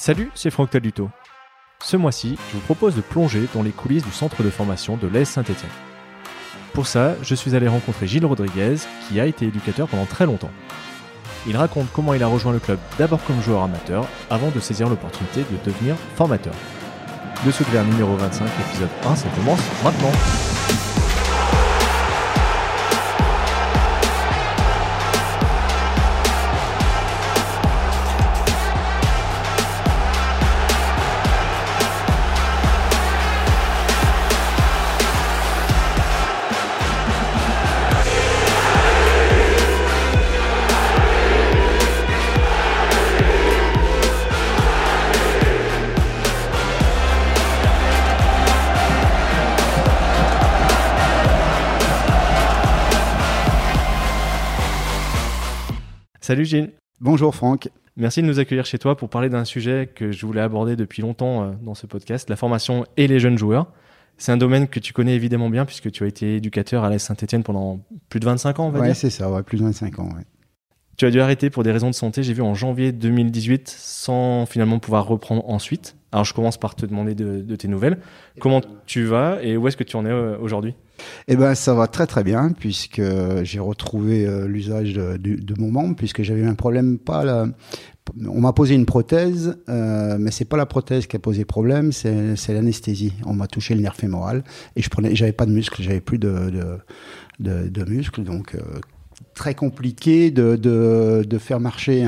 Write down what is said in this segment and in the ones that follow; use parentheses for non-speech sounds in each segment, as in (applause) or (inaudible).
Salut, c'est Franck Taluto. Ce mois-ci, je vous propose de plonger dans les coulisses du centre de formation de l'AS Saint-Etienne. Pour ça, je suis allé rencontrer Gilles Rodriguez, qui a été éducateur pendant très longtemps. Il raconte comment il a rejoint le club d'abord comme joueur amateur, avant de saisir l'opportunité de devenir formateur. De Soutenir numéro 25, épisode 1, ça commence maintenant. Salut Gilles. Bonjour Franck. Merci de nous accueillir chez toi pour parler d'un sujet que je voulais aborder depuis longtemps euh, dans ce podcast, la formation et les jeunes joueurs. C'est un domaine que tu connais évidemment bien puisque tu as été éducateur à la Saint-Etienne pendant plus de 25 ans, on va ouais, dire. c'est ça, ouais, plus de 25 ans. Ouais. Tu as dû arrêter pour des raisons de santé, j'ai vu en janvier 2018, sans finalement pouvoir reprendre ensuite. Alors je commence par te demander de, de tes nouvelles. Comment tu vas et où est-ce que tu en es euh, aujourd'hui? Eh ben, ça va très très bien puisque j'ai retrouvé euh, l'usage de, de, de, mon membre puisque j'avais un problème pas la... On m'a posé une prothèse, euh, mais c'est pas la prothèse qui a posé problème, c'est l'anesthésie. On m'a touché le nerf fémoral et je prenais, j'avais pas de muscle, j'avais plus de, de, de, de muscle, donc euh, très compliqué de, de, de faire marcher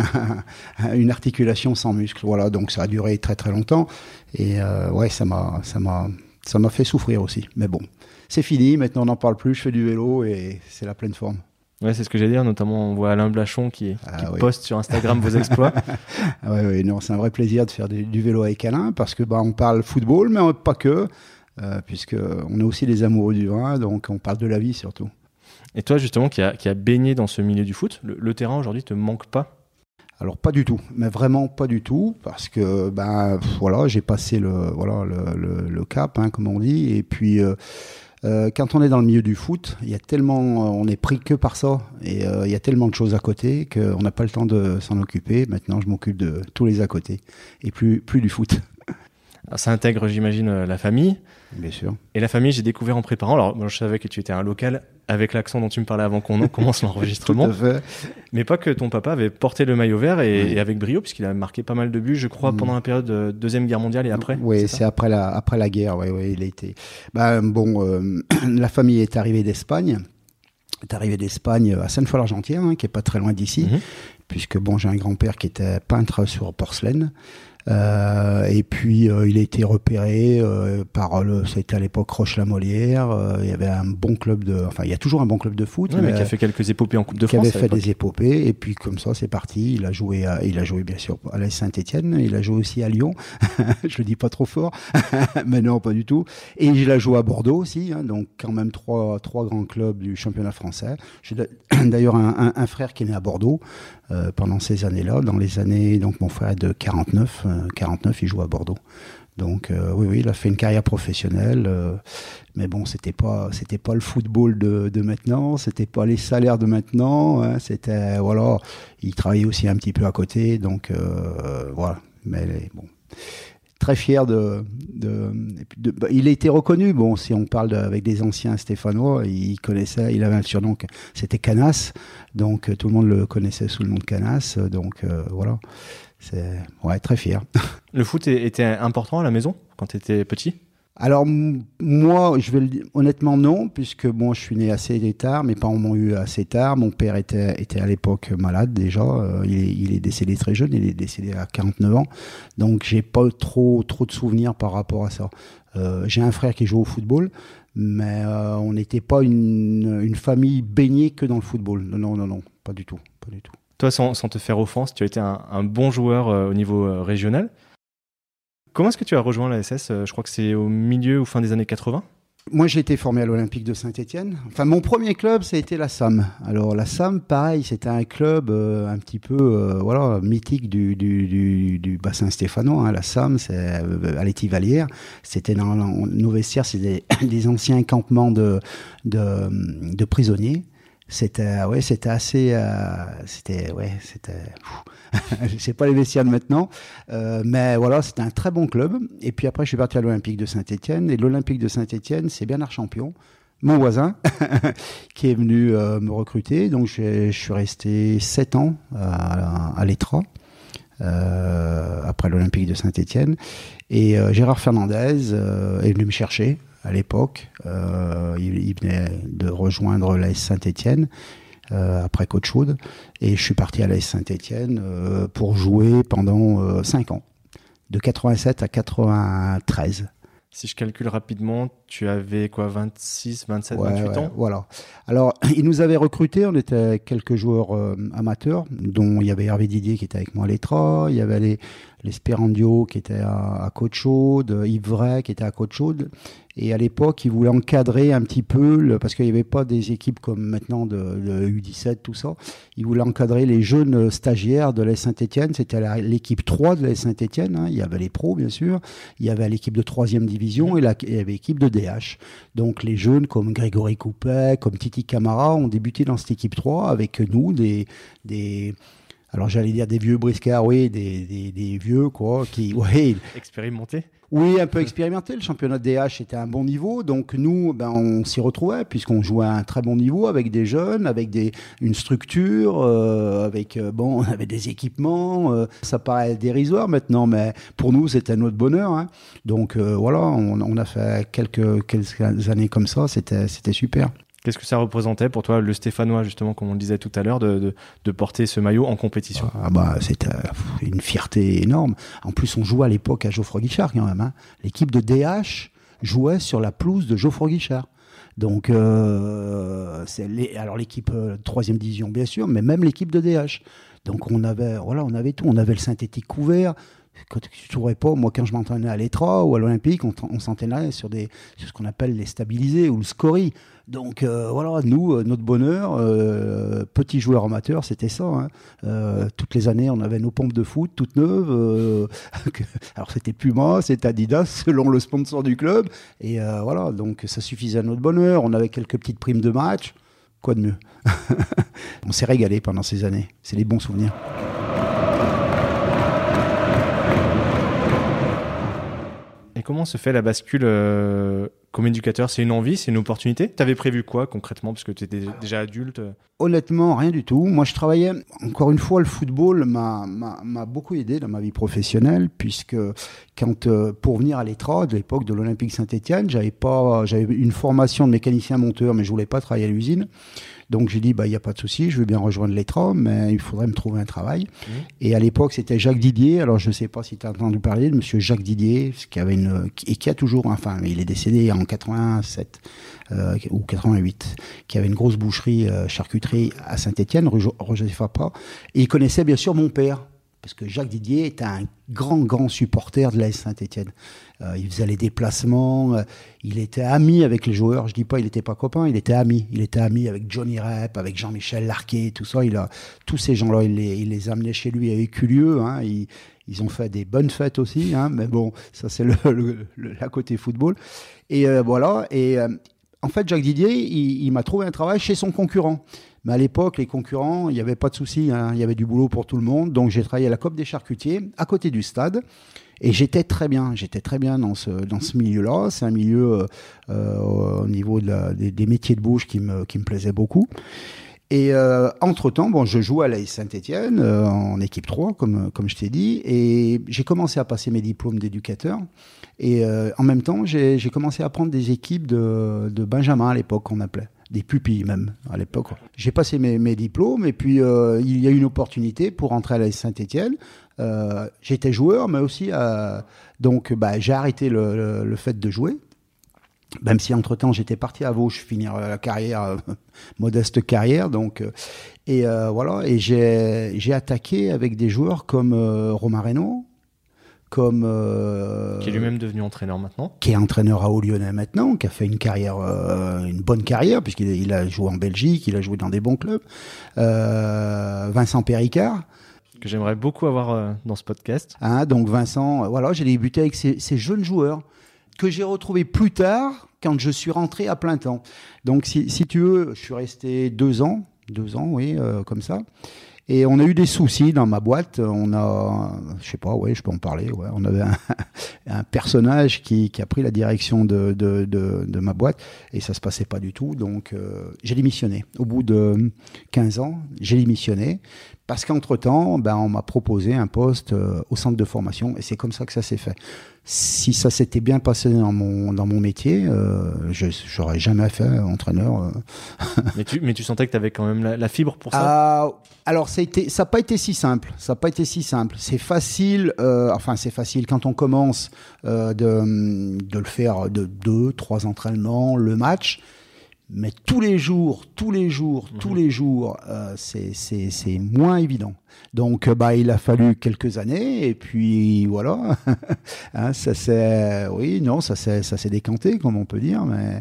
un, une articulation sans muscle. Voilà, donc ça a duré très très longtemps et euh, ouais, ça m'a ça m'a ça m'a fait souffrir aussi. Mais bon, c'est fini. Maintenant, on n'en parle plus. Je fais du vélo et c'est la pleine forme. Ouais, c'est ce que j'allais dire. Notamment, on voit Alain Blachon qui, ah, qui oui. poste sur Instagram vos exploits. (laughs) ah ouais, ouais, non, c'est un vrai plaisir de faire du, du, vélo avec Alain parce que bah, on parle football, mais pas que, euh, puisque on est aussi des amoureux du vin, donc on parle de la vie surtout. Et toi, justement, qui a, qui a baigné dans ce milieu du foot, le, le terrain aujourd'hui te manque pas? Alors pas du tout, mais vraiment pas du tout, parce que ben voilà, j'ai passé le voilà le, le, le cap, hein, comme on dit, et puis euh, euh, quand on est dans le milieu du foot, il y a tellement, on est pris que par ça, et euh, il y a tellement de choses à côté qu'on n'a pas le temps de s'en occuper. Maintenant, je m'occupe de tous les à côté, et plus plus du foot. Alors, ça intègre, j'imagine, la famille. Bien sûr. Et la famille, j'ai découvert en préparant. Alors, moi, je savais que tu étais un local avec l'accent dont tu me parlais avant qu'on (laughs) commence l'enregistrement. Mais pas que ton papa avait porté le maillot vert et, oui. et avec brio, puisqu'il a marqué pas mal de buts, je crois, mmh. pendant la période de Deuxième Guerre mondiale et après. Oui, c'est après la, après la guerre, oui, oui, il a été. Ben, bon, euh, (clears throat) la famille est arrivée d'Espagne. Est arrivée d'Espagne à Sainte-Foy-l'Argentière, hein, qui est pas très loin d'ici, mmh. puisque bon, j'ai un grand-père qui était peintre sur porcelaine. Euh, et puis euh, il a été repéré euh, par le, c'était à l'époque Roche-la-Molière. Euh, il y avait un bon club de, enfin il y a toujours un bon club de foot. Ouais, mais, qui a fait quelques épopées en Coupe de qui France. Qui avait fait des épopées et puis comme ça c'est parti. Il a joué, à, il a joué bien sûr à la Saint-Étienne. Il a joué aussi à Lyon. (laughs) Je le dis pas trop fort, (laughs) mais non pas du tout. Et il a joué à Bordeaux aussi. Hein, donc quand même trois trois grands clubs du championnat français. J'ai (clears throat) d'ailleurs un, un, un, frère qui est né à Bordeaux pendant ces années-là. Dans les années, donc mon frère est de 49. 49, il joue à Bordeaux. Donc euh, oui, oui, il a fait une carrière professionnelle, euh, mais bon, c'était pas, c'était pas le football de, de maintenant, c'était pas les salaires de maintenant, hein, c'était voilà, il travaillait aussi un petit peu à côté, donc euh, voilà. Mais bon, très fier de, de, il a été reconnu. Bon, si on parle avec des anciens stéphanois, il connaissait, il avait un surnom, c'était Canas, donc tout le monde le connaissait sous le nom de Canas, donc voilà. C'est ouais, très fier. (laughs) Le foot était important à la maison quand tu étais petit? Alors moi, je vais le dire, honnêtement non, puisque bon, je suis né assez tard, mes parents m'ont eu assez tard. Mon père était, était à l'époque malade déjà, euh, il, est, il, est, décédé très jeune, il est décédé à 49 ans, donc j'ai pas trop trop de souvenirs par rapport à ça. Euh, j'ai un frère qui joue au football, mais euh, on n'était pas une, une famille baignée que dans le football. Non, non, non, pas du tout, pas du tout. Toi, sans, te faire offense, tu as été un, bon joueur euh, au niveau euh, régional. Comment est-ce que tu as rejoint la SS euh, Je crois que c'est au milieu ou fin des années 80 moi, j'ai été formé à l'Olympique de Saint-Étienne. Enfin, mon premier club, ça a été la SAM. Alors, la SAM, pareil, c'était un club un petit peu, voilà, mythique du, bassin stéphanois. Hein. La SAM, c'est euh, à l'Étivalière. C'était dans, nos vestiaires, c'était des, anciens campements de prisonniers. C'était ouais, c'était assez, c'était ouais, c'était. je sais pas les vestiaires maintenant, mais voilà, c'était un très bon club. Et puis après, je suis parti à l'Olympique de Saint-Étienne. Et l'Olympique de Saint-Étienne, c'est Bernard Champion mon voisin (laughs) qui est venu me recruter. Donc je, suis resté 7 ans à, à. Euh, après l'Olympique de Saint-Étienne. Et euh, Gérard Fernandez euh, est venu me chercher à l'époque. Il, venait de rejoindre l'AS Saint-Étienne. après Côte Chaude. Et je suis parti à l'AS Saint-Étienne pour jouer pendant 5 ans, de 87 à 93. Si je calcule rapidement, tu avais quoi, 26, 27, 28 ans? Voilà. Alors, (clears throat) ils nous avaient recrutés, on était quelques joueurs euh, amateurs, dont il y avait Hervé Didier qui était avec moi à l'ETRA, il y avait les, l'Esperandio qui était à, à Côte-Chaude, Yves Vray qui était à Côte-Chaude. Et à l'époque, ils voulaient encadrer un petit peu, parce qu'il n'y avait pas des équipes comme maintenant de, U17, tout ça. Ils voulaient encadrer les jeunes stagiaires de la Saint-Etienne. C'était l'équipe 3 de la Saint-Etienne. Hein. Il y avait les pros, bien sûr. Il y avait l'équipe de 3e division et il y avait l'équipe de DH. Donc les jeunes comme Grégory Coupet, comme Titi Camara ont débuté dans cette équipe 3 avec nous, des, des alors j'allais dire des vieux briscards, oui, des, des, des vieux quoi, qui, (laughs) ouais, expérimentés. Oui, un peu expérimenté. Le championnat de DH était à un bon niveau, donc nous, ben, on s'y retrouvait puisqu'on jouait à un très bon niveau avec des jeunes, avec des, une structure, euh, avec euh, bon, (laughs) on avait des équipements. Euh, ça paraît dérisoire maintenant, mais pour nous, c'était notre bonheur. Hein. Donc voilà, on, on, a fait quelques quelques années comme ça. C'était c'était super. Qu'est-ce que ça représentait pour toi, le Stéphanois, justement, comme on le disait tout à l'heure, de, porter ce maillot en compétition? Ah bah, C'était une fierté énorme. En plus, on jouait à l'époque à Geoffroy Guichard, quand même. Hein. L'équipe de DH jouait sur la pelouse de Geoffroy Guichard. Donc, euh, les, alors l'équipe euh, troisième division, bien sûr, mais même l'équipe de DH. Donc, on avait, voilà, on avait tout. On avait le synthétique couvert, quand je ne pas, moi, quand je m'entraînais à l'Etra ou à l'Olympique, on, s'entraînait sur, sur ce qu'on appelle les stabilisés ou le scory. Donc euh, voilà, nous, euh, notre bonheur, euh, petits joueurs amateurs, c'était ça. Hein. Euh, toutes les années, on avait nos pompes de foot toutes neuves. (laughs) Alors c'était Puma, c'était Adidas, (laughs) selon le sponsor du club. Et voilà, donc ça suffisait à notre bonheur. On avait quelques petites primes de match. Quoi de mieux? (laughs) On s'est régalé pendant ces années. C'est les bons souvenirs. Comment se fait la bascule euh, comme éducateur? C'est une envie, c'est une opportunité? Tu avais prévu quoi concrètement? Parce que tu étais déjà adulte Honnêtement, rien du tout. Moi, je travaillais, encore une fois, le football m'a beaucoup aidé dans ma vie professionnelle, puisque quand, euh, pour venir à l'ETRA, de l'époque de l'Olympique Saint-Etienne, j'avais une formation de mécanicien monteur, mais je voulais pas travailler à l'usine. Donc j'ai dit, bah, il n'y a pas de souci, je veux bien rejoindre l'ETRA, mais il faudrait me trouver un travail. Mmh. Et à l'époque, c'était Jacques Didier. Alors je ne sais pas si tu as entendu parler de monsieur Jacques Didier, qui avait une, et qui a toujours, enfin, il est décédé en 87 euh, ou 88, qui avait une grosse boucherie euh, charcuterie à Saint-Étienne, rue Roger Fapa. Et il connaissait bien sûr mon père, parce que Jacques Didier était un grand, grand supporter de l'AS Saint-Etienne. Euh, il faisait les déplacements, euh, il était ami avec les joueurs. Je dis pas, il n'était pas copain, il était ami. Il était ami avec Johnny Rep, avec Jean-Michel Larquet, tout ça. Il a, tous ces gens-là, il les, il amenait chez lui à Éculieux. Hein. ils ont fait des bonnes fêtes aussi, hein. mais bon, ça c'est le, la côté football. Et euh, voilà. Et en fait, Jacques Didier, il, il m'a trouvé un travail chez son concurrent. Mais à l'époque, les concurrents, il n'y avait pas de souci, hein. il y avait du boulot pour tout le monde. Donc j'ai travaillé à la COP des charcutiers, à côté du stade. Et j'étais très bien, j'étais très bien dans ce, dans ce milieu-là. C'est un milieu euh, euh au niveau des, métiers de bouche qui me, qui me plaisait beaucoup. Et euh, entre-temps, bon, je joue à la Saint-Etienne en équipe 3, comme, comme je t'ai dit, et j'ai commencé à passer mes diplômes d'éducateur. Et en même temps, j'ai commencé à prendre des équipes de, de Benjamin à l'époque, on appelait des pupilles même à l'époque. J'ai passé mes, mes, diplômes et puis euh, il y a eu une opportunité pour entrer à la Saint-Étienne. Euh, J'étais joueur, mais aussi euh, donc bah, j'ai arrêté le, fait de jouer. Même si entre temps j'étais parti à Vauche finir la carrière, (laughs) modeste carrière, donc et voilà et j'ai attaqué avec des joueurs comme Romain Reynaud, comme euh, qui est lui-même devenu entraîneur maintenant, qui est entraîneur à Haut-Lyonnais maintenant, qui a fait une carrière, euh, une bonne carrière puisqu'il il a joué en Belgique, il a joué dans des bons clubs. Euh, Vincent Péricard que j'aimerais beaucoup avoir dans ce podcast. Hein, donc Vincent, voilà, j'ai débuté avec ces, ces, jeunes joueurs que j'ai retrouvés plus tard quand je suis rentré à plein temps. Donc si, si tu veux, je suis resté deux ans deux ans, oui, comme ça. Et on a eu des soucis dans ma boîte. On a, je sais pas, ouais, je peux en parler. On avait un, (laughs) personnage qui, a pris la direction de, ma boîte et ça se passait pas du tout. Donc euh, j'ai démissionné. Au bout de 15 ans, j'ai démissionné parce qu'entre-temps, ben, on m'a proposé un poste euh, au centre de formation et c'est comme ça que ça s'est fait. Si ça s'était bien passé dans mon, dans mon métier, euh, je n'aurais jamais fait entraîneur. Euh. (laughs) mais, tu, mais tu sentais que tu avais quand même la, fibre pour ça? Ah, Alors, ça n'a pas été si simple. Ça n'a pas été si simple. C'est facile, enfin, c'est facile quand on commence de, de le faire de deux, trois entraînements, le match. Mais tous les jours, tous les jours, tous mhm. les jours, euh, c'est moins évident. Donc, euh, bah, il a fallu quelques années, et puis voilà. (laughs) hein, ça s'est, oui, non, ça s'est décanté, comme on peut dire, mais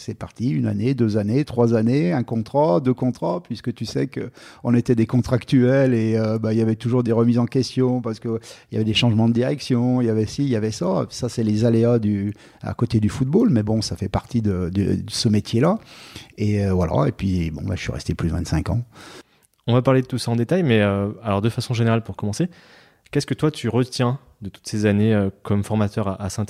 c'est parti, une année, deux années, trois années, un contrat, deux contrats, puisque tu sais que on était des contractuels et euh, bah, il y avait toujours des remises en question parce qu'il y avait des changements de direction, il y avait ci, il y avait ça. Ça, c'est les aléas du, à côté du football, mais bon, ça fait partie de, ce métier-là. Et euh, voilà, et puis bon, bah, je suis resté plus de 25 ans. On va parler de tout ça en détail, mais euh, alors de façon générale, pour commencer, qu'est-ce que toi tu retiens de toutes ces années comme formateur à, à saint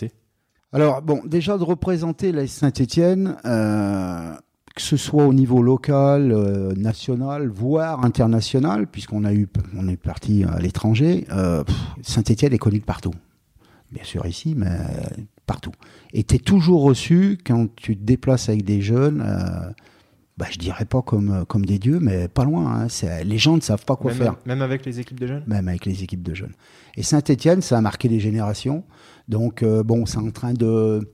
alors, bon, déjà de représenter la Saint-Étienne, euh, que ce soit au niveau local, euh, national, voire international, puisqu'on a eu, on est parti à l'étranger, euh, Saint-Étienne est connu de partout. Bien sûr ici, mais partout. Et tu es toujours reçu quand tu te déplaces avec des jeunes. Bah, je dirais pas comme, comme des dieux, mais pas loin. Hein. Les gens ne savent pas quoi faire. Même avec les équipes de jeunes? Même avec les équipes de jeunes. Et Saint-Etienne, ça a marqué des générations. Donc, euh, bon, c'est en train de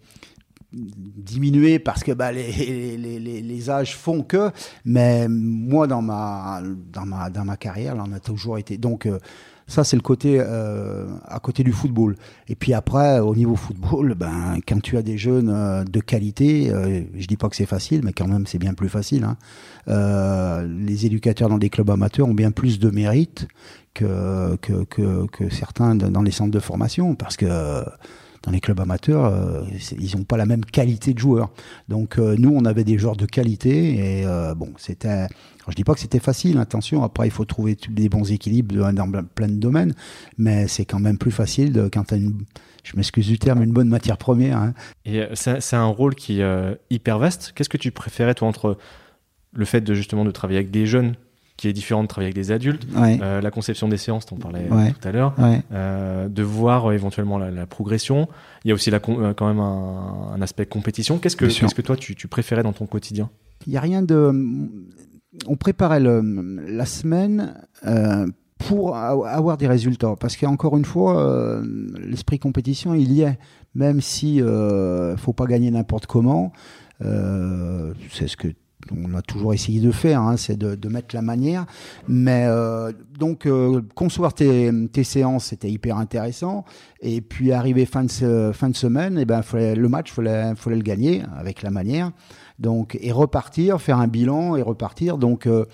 diminuer parce que bah, les, les, les, âges font que, mais moi, dans ma, dans ma, dans ma carrière, là, on a toujours été. Donc, euh, ça, c'est le côté euh, à côté du football. Et puis après, au niveau football, ben, quand tu as des jeunes de qualité, je dis pas que c'est facile, mais quand même, c'est bien plus facile. Hein. les éducateurs dans des clubs amateurs ont bien plus de mérite que, que, que, certains dans les centres de formation, parce que dans les clubs amateurs, euh, ils n'ont pas la même qualité de joueurs. Donc euh, nous, on avait des joueurs de qualité et euh, bon, c'était. Je dis pas que c'était facile, attention. Après, il faut trouver des bons équilibres dans plein de domaines, mais c'est quand même plus facile quand tu as une, je m'excuse du terme, une bonne matière première. Hein. Et c'est un rôle qui est hyper vaste. Qu'est-ce que tu préférais toi entre le fait de justement de travailler avec des jeunes qui est différent de travailler avec des adultes, euh, la conception des séances, on parlait tout à l'heure, euh, de voir euh, éventuellement la, progression. Il y a aussi la, quand même un, aspect compétition. Qu'est-ce que, qu'est-ce que toi tu, préférais dans ton quotidien? Il n'y a rien de. On préparait le, la semaine pour avoir des résultats, parce qu'encore une fois, l'esprit compétition, il y est, même si ne faut pas gagner n'importe comment. c'est ce que on a toujours essayé de faire, hein, c'est de, mettre la manière. Mais euh, donc, euh, concevoir tes, séances, c'était hyper intéressant. Et puis, arriver fin de, fin de semaine, et eh ben, le match, il fallait, fallait, le gagner avec la manière. Donc, et repartir, faire un bilan et repartir. Donc, euh,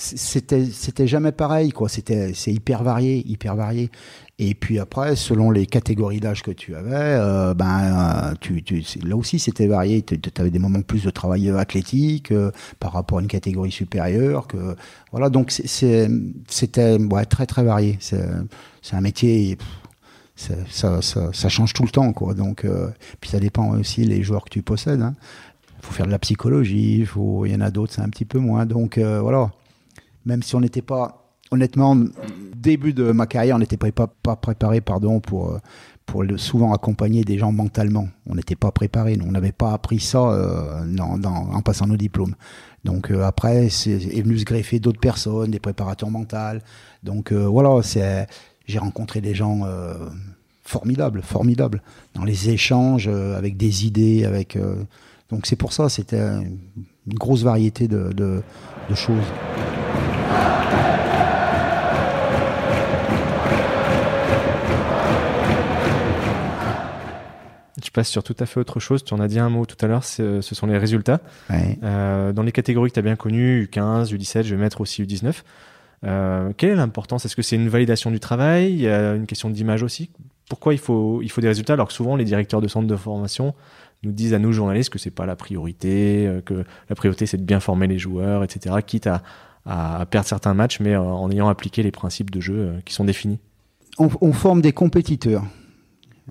c'était c'était jamais pareil quoi. C'était c'est hyper varié hyper varié. Et puis après selon les catégories d'âge que tu avais euh, ben tu, tu, là aussi c'était varié. Tu avais des moments plus de travail athlétique euh, par rapport à une catégorie supérieure que voilà. Donc c'était ouais, très très varié. C'est un métier ça, ça, ça, change tout le temps quoi. Donc euh, puis ça dépend aussi les joueurs que tu possèdes hein. faut faire de la psychologie faut il y en a d'autres c'est un petit peu moins. Donc voilà même si on n'était pas, honnêtement, début de ma carrière, on n'était pas, préparé pardon, pour, euh, pour souvent accompagner des gens mentalement. On n'était pas préparé, on n'avait pas appris ça euh, en passant nos diplômes. Donc euh, après, c'est est venu se greffer d'autres personnes, des préparateurs mentaux. Donc voilà, c'est, j'ai rencontré des gens formidables, formidables, dans les échanges, avec des idées, avec. donc c'est pour ça, c'était une grosse variété de, de, de choses. Je passe sur tout à fait autre chose. Tu en as dit un mot tout à l'heure, ce sont les résultats. Euh, dans les catégories que tu as bien connues, U15, U17, je vais mettre aussi U19. Euh, quelle est l'importance? Est-ce que c'est une validation du travail? Il y a une question d'image aussi Pourquoi il faut, il faut des résultats? Alors que souvent les directeurs de centres de formation nous disent à nous journalistes que c'est pas la priorité, euh, que la priorité c'est de bien former les joueurs, etc. Quitte à, à, perdre certains matchs, mais en ayant appliqué les principes de jeu qui sont définis on, forme des compétiteurs.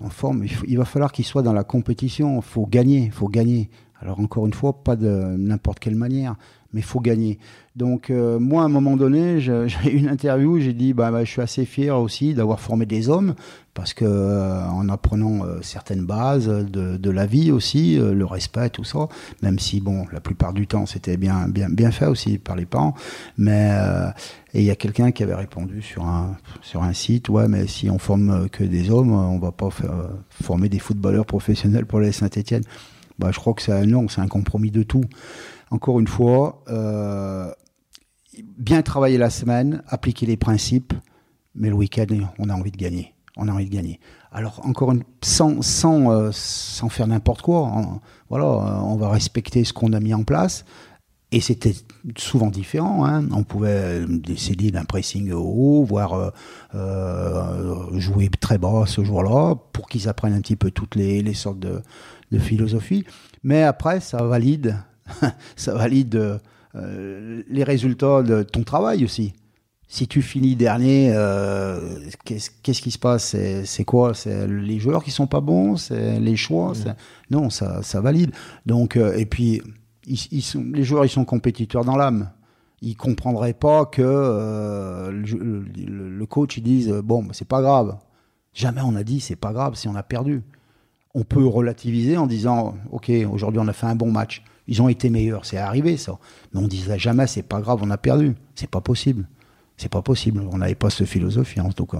On forme, il, va falloir qu'ils soient dans la compétition. Il faut gagner, il faut gagner. Alors encore une fois, pas de n'importe quelle manière mais faut gagner. Donc euh, moi, à un moment donné, (laughs) j'ai eu une interview, j'ai dit, bah, bah, je suis assez fier aussi d'avoir formé des hommes, parce que euh, en apprenant euh, certaines bases de, de, la vie aussi, le respect, tout ça, même si bon, la plupart du temps, c'était bien, bien, bien fait aussi par les parents, mais et il y a quelqu'un qui avait répondu sur un sur un site, ouais, mais si on forme que des hommes, on va pas faire, former des footballeurs professionnels pour les Saint-Étienne. Bah, je crois que c'est non, c'est un compromis de tout encore une fois, euh, bien travailler la semaine, appliquer les principes, mais le week-end, on a envie de gagner. On a envie de gagner. Alors, encore une, sans, sans, euh, sans faire n'importe quoi, voilà, on va respecter ce qu'on a mis en place. Et c'était souvent différent. Hein. On pouvait décider d'un pressing haut, voire euh, jouer très bas ce jour-là, pour qu'ils apprennent un petit peu toutes les, sortes de philosophies. Mais après, ça valide (laughs) ça valide euh, les résultats de ton travail aussi. Si tu finis dernier, euh, qu'est-ce qui se passe? C'est quoi? C'est les joueurs qui sont pas bons? C'est les choix? Non, ça, ça valide. Donc, euh, et puis, ils, sont, les joueurs, ils sont compétiteurs dans l'âme. Ils comprendraient pas que le, le, coach ils dise bon, c'est pas grave. Jamais on a dit c'est pas grave si on a perdu. On peut relativiser en disant ok, aujourd'hui on a fait un bon match. Ils ont été meilleurs, c'est arrivé ça. Mais on disait jamais, c'est pas grave, on a perdu. C'est pas possible. C'est pas possible. On n'avait pas cette philosophie en tout cas.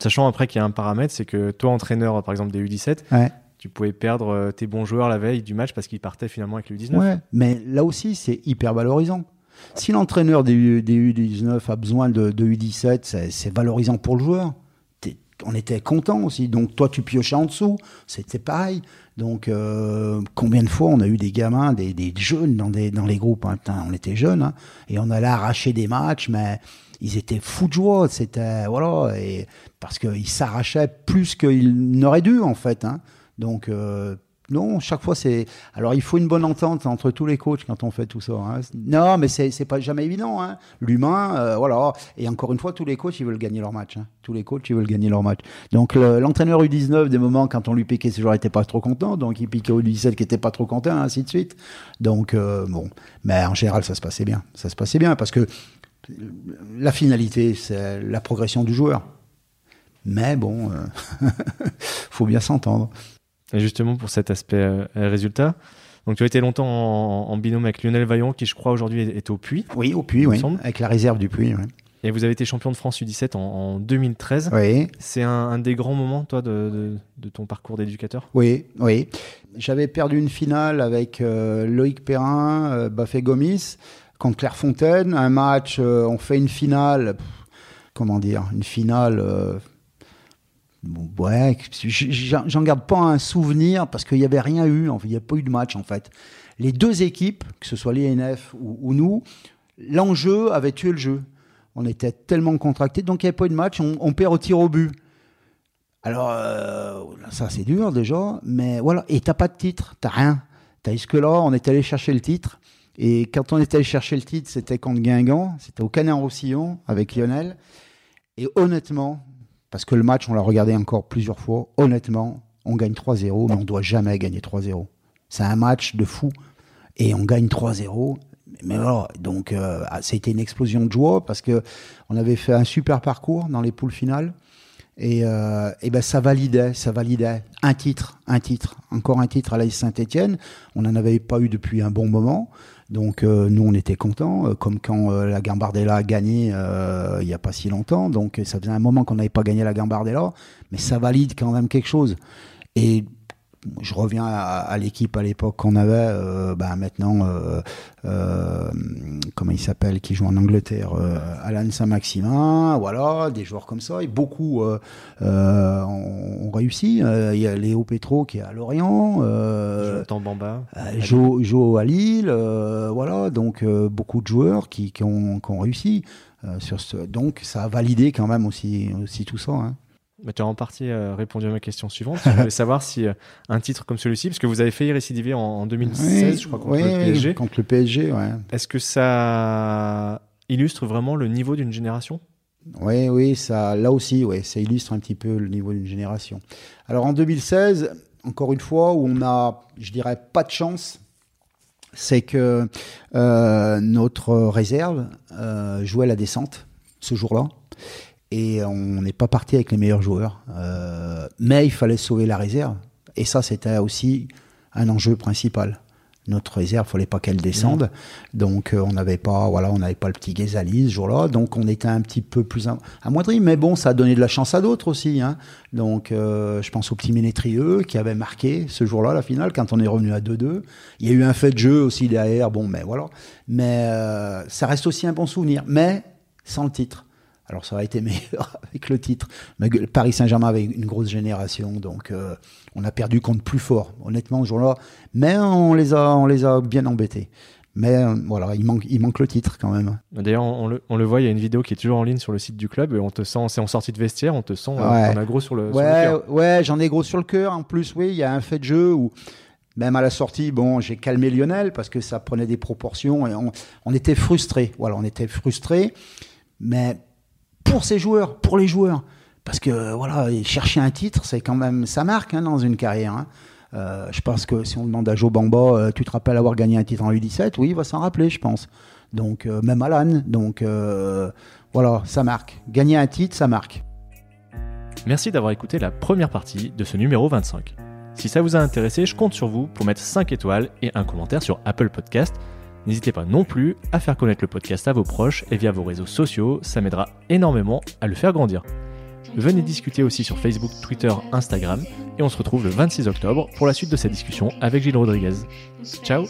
Sachant après qu'il y a un paramètre, c'est que toi, entraîneur, par exemple, des U17, tu pouvais perdre euh, tes bons joueurs la veille du match parce qu'ils partaient finalement avec les U19. Ouais, mais là aussi, c'est hyper valorisant. Si l'entraîneur des, U, 19 a besoin de, de U17, c'est valorisant pour le joueur. On était content aussi. Donc toi, tu piochais en dessous. C'était pareil. Donc, euh, combien de fois on a eu des gamins, des, jeunes dans, des, dans les groupes hein, On était jeunes, hein, et on allait arracher des matchs, mais ils étaient fous de joie. C'était voilà, et parce qu'ils s'arrachaient plus qu'ils n'auraient dû en fait. Hein. Donc, euh, non, chaque fois c'est. Alors il faut une bonne entente entre tous les coachs quand on fait tout ça. Hein. Non, mais c'est pas jamais évident. Hein. L'humain, euh, voilà. Et encore une fois, tous les coachs ils veulent gagner leur match. Hein. Tous les coachs ils veulent gagner leur match. Donc l'entraîneur U19 des moments quand on lui piquait, ce joueurs n'était pas trop content. Donc il piquait au U17 qui était pas trop content, ainsi de suite. Donc euh, bon, mais en général ça se passait bien. Ça se passait bien parce que la finalité c'est la progression du joueur. Mais bon, euh, (laughs) faut bien s'entendre. Et justement, pour cet aspect euh, résultat, donc tu as été longtemps en, binôme avec Lionel Vaillant, qui je crois aujourd'hui est, au Puy. Oui, au Puy, oui, avec la réserve du Puy. Et vous avez été champion de France U17 en, 2013. Oui. C'est un, des grands moments, toi, de, de, ton parcours d'éducateur? Oui, oui. J'avais perdu une finale avec euh, Loïc Perrin, euh, Bafé Gomis, contre Clairefontaine. Un match, euh, on fait une finale, comment dire, une finale ouais, j'en garde pas un souvenir parce qu'il n'y avait rien eu, il n'y a pas eu de match en fait. Les deux équipes, que ce soit l'INF ou, nous, l'enjeu avait tué le jeu. On était tellement contractés, donc il n'y avait pas eu de match, on, perd au tir au but. Alors, euh, ça c'est dur déjà, mais voilà, et t'as pas de titre, t'as rien. T'as que là, on est allé chercher le titre, et quand on est allé chercher le titre, c'était contre Guingamp, c'était au Canin-Roussillon avec Lionel. Et honnêtement, parce que le match, on l'a regardé encore plusieurs fois. Honnêtement, on gagne 3-0, mais on ne doit jamais gagner 3-0. C'est un match de fou. Et on gagne 3-0. Mais voilà, donc euh, ah, une explosion de joie parce que on avait fait un super parcours dans les poules finales. Et, euh, et ben ça validait, ça validait un titre, un titre, encore un titre à la Saint-Etienne. On n'en avait pas eu depuis un bon moment. Donc euh, nous on était contents, euh, comme quand euh, la Gambardella a gagné il n'y a pas si longtemps. Donc ça faisait un moment qu'on n'avait pas gagné la Gambardella, mais ça valide quand même quelque chose. Et je reviens à, l'équipe à l'époque qu'on avait, euh, bah, maintenant, euh, euh, comment il s'appelle, qui joue en Angleterre, Alan Saint-Maximin, voilà, des joueurs comme ça, et beaucoup ont, réussi. Il y a Léo Petro qui est à Lorient, Jonathan Bamba, Joe, Joe, à Lille, voilà, donc beaucoup de joueurs qui, qui, ont, qui ont, réussi. sur ce, donc ça a validé quand même aussi, aussi tout ça. Hein. Bah, tu as en partie euh, répondu à ma question suivante. Je voulais (laughs) savoir si euh, un titre comme celui-ci, parce que vous avez failli récidiver en, 2016, je crois, contre le PSG. Contre le PSG, ouais. Est-ce que ça illustre vraiment le niveau d'une génération? Oui, oui, ça, là aussi, ouais, ça illustre un petit peu le niveau d'une génération. Alors en 2016, encore une fois, où on a, je dirais, pas de chance, c'est que euh, notre réserve jouait la descente ce jour-là. Et on n'est pas parti avec les meilleurs joueurs. Euh, mais il fallait sauver la réserve. Et ça, c'était aussi un enjeu principal notre réserve, fallait pas qu'elle descende. Donc euh, on n'avait pas, voilà, on n'avait pas le petit Ghezali ce jour-là, donc on était un petit peu plus amoindri. Mais bon, ça a donné de la chance à d'autres aussi. Hein. Donc euh, je pense au petit Ménétrieux qui avait marqué ce jour-là la finale quand on est revenu à 2-2. Il y a eu un fait de jeu aussi derrière, bon, mais voilà. Mais ça reste aussi un bon souvenir, mais sans le titre. Alors ça aurait été meilleur (laughs) avec le titre. Mais Paris Saint-Germain avait une grosse génération, donc euh, on a perdu contre plus fort, honnêtement, ce jour-là. Mais on les a, on les a bien embêtés. Mais euh, voilà, il manque, il manque le titre quand même. D'ailleurs, on, le, voit, il y a une vidéo qui est toujours en ligne sur le site du club. Et on te sent, c'est en sortie de vestiaire, on te sent, euh, ouais. on a gros sur le, ouais, cœur. Ouais, j'en ai gros sur le cœur. En plus, oui, il y a un fait de jeu où même à la sortie, bon, j'ai calmé Lionel parce que ça prenait des proportions et on, on était frustrés. Voilà, on était frustrés. Mais pour ces joueurs, pour les joueurs. Parce que voilà, chercher un titre, c'est quand même, ça marque hein, dans une carrière. Hein. Euh, je pense que si on demande à Joe Bamba, euh, tu te rappelles avoir gagné un titre en U17 Oui, il va s'en rappeler, je pense. Donc, euh, même Alan. Donc, voilà, ça marque. Gagner un titre, ça marque. Merci d'avoir écouté la première partie de ce numéro 25. Si ça vous a intéressé, je compte sur vous pour mettre 5 étoiles et un commentaire sur Apple Podcast. N'hésitez pas non plus à faire connaître le podcast à vos proches et via vos réseaux sociaux, ça m'aidera énormément à le faire grandir. Venez discuter aussi sur Facebook, Twitter, Instagram et on se retrouve le 26 octobre pour la suite de cette discussion avec Gilles Rodriguez. Ciao